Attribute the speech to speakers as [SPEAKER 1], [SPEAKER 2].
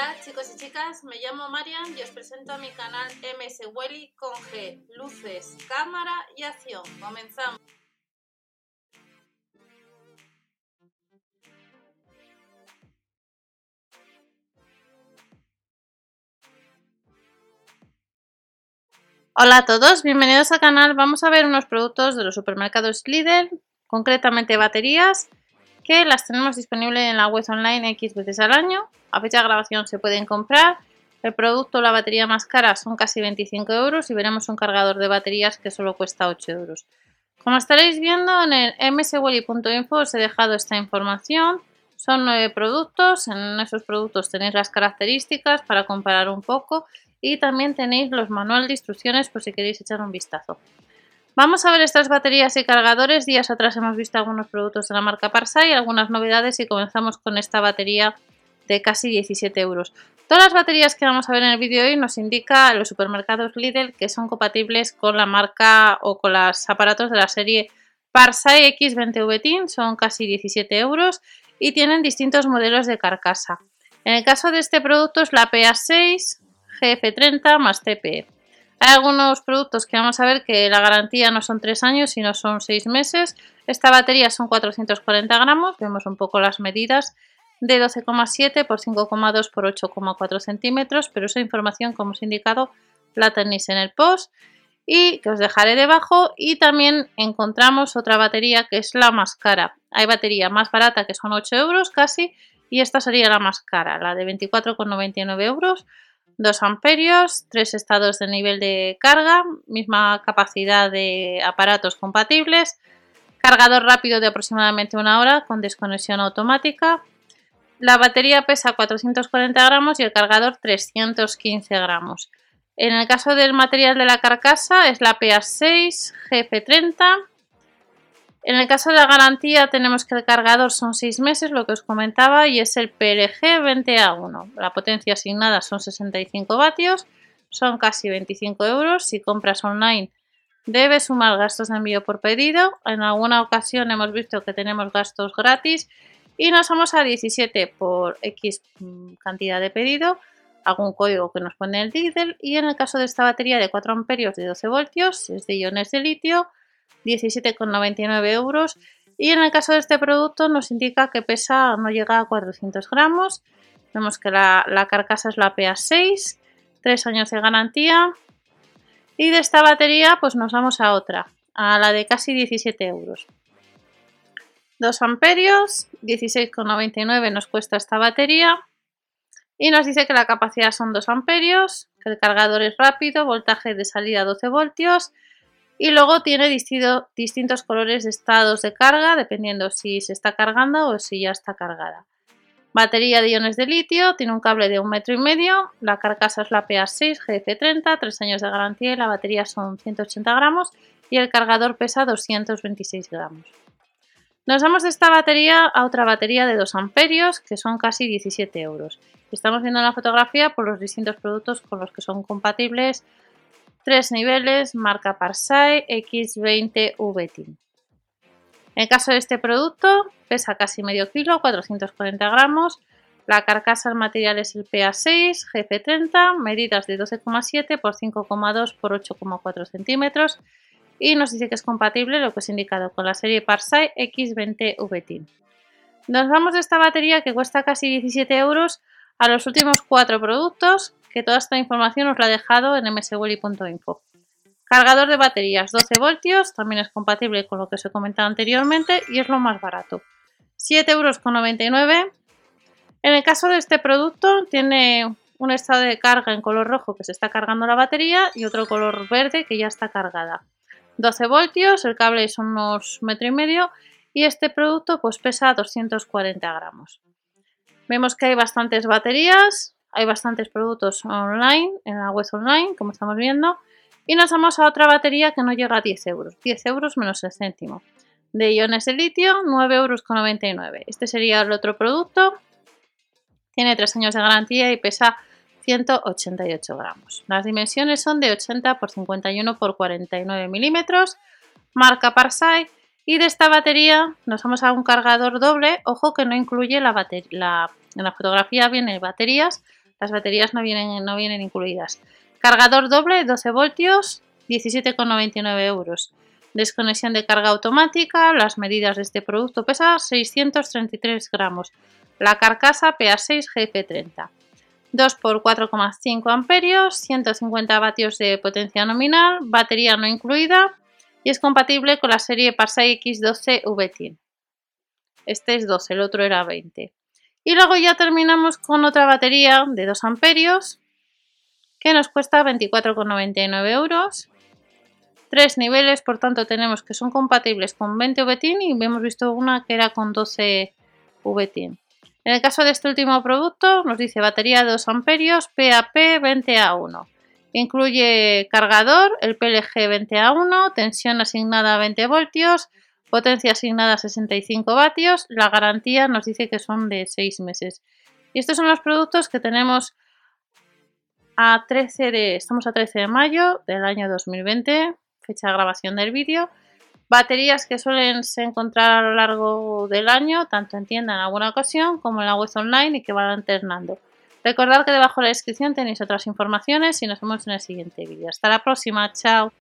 [SPEAKER 1] Hola chicos y chicas, me llamo Marian y os presento a mi canal MS Welly con G, luces, cámara y acción. Comenzamos. Hola a todos, bienvenidos al canal. Vamos a ver unos productos de los supermercados Lidl, concretamente baterías que las tenemos disponibles en la web online X veces al año. A fecha de grabación se pueden comprar. El producto, la batería más cara, son casi 25 euros y veremos un cargador de baterías que solo cuesta 8 euros. Como estaréis viendo en el mswelly.info os he dejado esta información. Son nueve productos, en esos productos tenéis las características para comparar un poco y también tenéis los manuales de instrucciones por si queréis echar un vistazo. Vamos a ver estas baterías y cargadores. Días atrás hemos visto algunos productos de la marca Parsai, algunas novedades y comenzamos con esta batería de casi 17 euros. Todas las baterías que vamos a ver en el vídeo hoy nos indica los supermercados Lidl que son compatibles con la marca o con los aparatos de la serie Parsai X20V TIN, son casi 17 euros y tienen distintos modelos de carcasa. En el caso de este producto es la PA6, GF30 más TPE. Hay algunos productos que vamos a ver que la garantía no son 3 años, sino son 6 meses. Esta batería son 440 gramos, vemos un poco las medidas de 12,7 por 5,2 por 8,4 centímetros, pero esa información, como os he indicado, la tenéis en el post y que os dejaré debajo. Y también encontramos otra batería que es la más cara. Hay batería más barata que son 8 euros casi y esta sería la más cara, la de 24,99 euros 2 amperios, 3 estados de nivel de carga, misma capacidad de aparatos compatibles, cargador rápido de aproximadamente una hora con desconexión automática. La batería pesa 440 gramos y el cargador 315 gramos. En el caso del material de la carcasa es la PA6 GF30 en el caso de la garantía tenemos que el cargador son 6 meses, lo que os comentaba, y es el PLG 20A1. La potencia asignada son 65 vatios, son casi 25 euros. Si compras online debes sumar gastos de envío por pedido. En alguna ocasión hemos visto que tenemos gastos gratis y nos vamos a 17 por X mm, cantidad de pedido. Algún código que nos pone el diesel y en el caso de esta batería de 4 amperios de 12 voltios es de iones de litio 17,99 euros. Y en el caso de este producto nos indica que pesa, no llega a 400 gramos. Vemos que la, carcasa es la PA6, 3 años de garantía. Y de esta batería pues nos vamos a otra, a la de casi 17 euros. 2 amperios, 16,99 nos cuesta esta batería. Y nos dice que la capacidad son 2 amperios, que el cargador es rápido, voltaje de salida 12 voltios y luego tiene distintos colores de estados de carga, dependiendo si se está cargando o si ya está cargada. Batería de iones de litio, tiene un cable de un metro y medio, la carcasa es la PA6 GF30, 3 años de garantía y la batería son 180 gramos y el cargador pesa 226 gramos. Nos vamos de esta batería a otra batería de 2 amperios que son casi 17 euros. Estamos viendo en la fotografía por los distintos productos con los que son compatibles Tres niveles, marca Parsai X20VT. En el caso de este producto, pesa casi medio kilo, 440 gramos. La carcasa del material es el PA6 GF30, medidas de 12,7 por 5,2 por 8,4 centímetros y nos dice que es compatible lo que he indicado con la serie Parsai X20VT. Nos vamos de esta batería que cuesta casi 17 euros a los últimos cuatro productos que toda esta información os la he dejado en mswelly.info. Cargador de baterías 12 voltios, también es compatible con lo que os he comentado anteriormente y es lo más barato. 7,99 euros. En el caso de este producto tiene un estado de carga en color rojo que se está cargando la batería y otro color verde que ya está cargada. 12 voltios, el cable es unos metro y medio y este producto pues pesa 240 gramos. Vemos que hay bastantes baterías, hay bastantes productos online, en la web online, como estamos viendo. Y nos vamos a otra batería que no llega a 10 euros, 10 euros menos el céntimo. De iones de litio, 9,99 euros. Este sería el otro producto. Tiene 3 años de garantía y pesa 188 gramos. Las dimensiones son de 80 x 51 x 49 milímetros. Marca Parsai. Y de esta batería nos vamos a un cargador doble. Ojo que no incluye la batería. en la fotografía viene baterías, Las baterías no vienen, no vienen incluidas. Cargador doble 12 voltios, 17,99 euros. Desconexión de carga automática. Las medidas de este producto pesa 633 gramos. La carcasa PA6 GP30. 2 por 4,5 amperios, 150 vatios de potencia nominal, batería no incluida y es compatible con la serie Parsai X12 VT. Este es 12, el otro era 20. Y luego ya terminamos con otra batería de 2 amperios que nos cuesta 24,99 euros. Tres niveles, por tanto tenemos que son compatibles con 20 VTIN y hemos visto una que era con 12 VTIN. En el caso de este último producto nos dice batería de 2 amperios PAP 20A1. Incluye cargador, el PLG 20A1, tensión asignada a 20 voltios, potencia asignada a 65 vatios. La garantía nos dice que son de 6 meses. Y estos son los productos que tenemos a 13 de, estamos a 13 de mayo del año 2020, fecha de grabación del vídeo. Baterías que suelen se encontrar a lo largo del año, tanto en tienda en alguna ocasión como en la web online y que van alternando. Recordad que debajo de la descripción tenéis otras informaciones y nos vemos en el siguiente vídeo. Hasta la próxima, chao.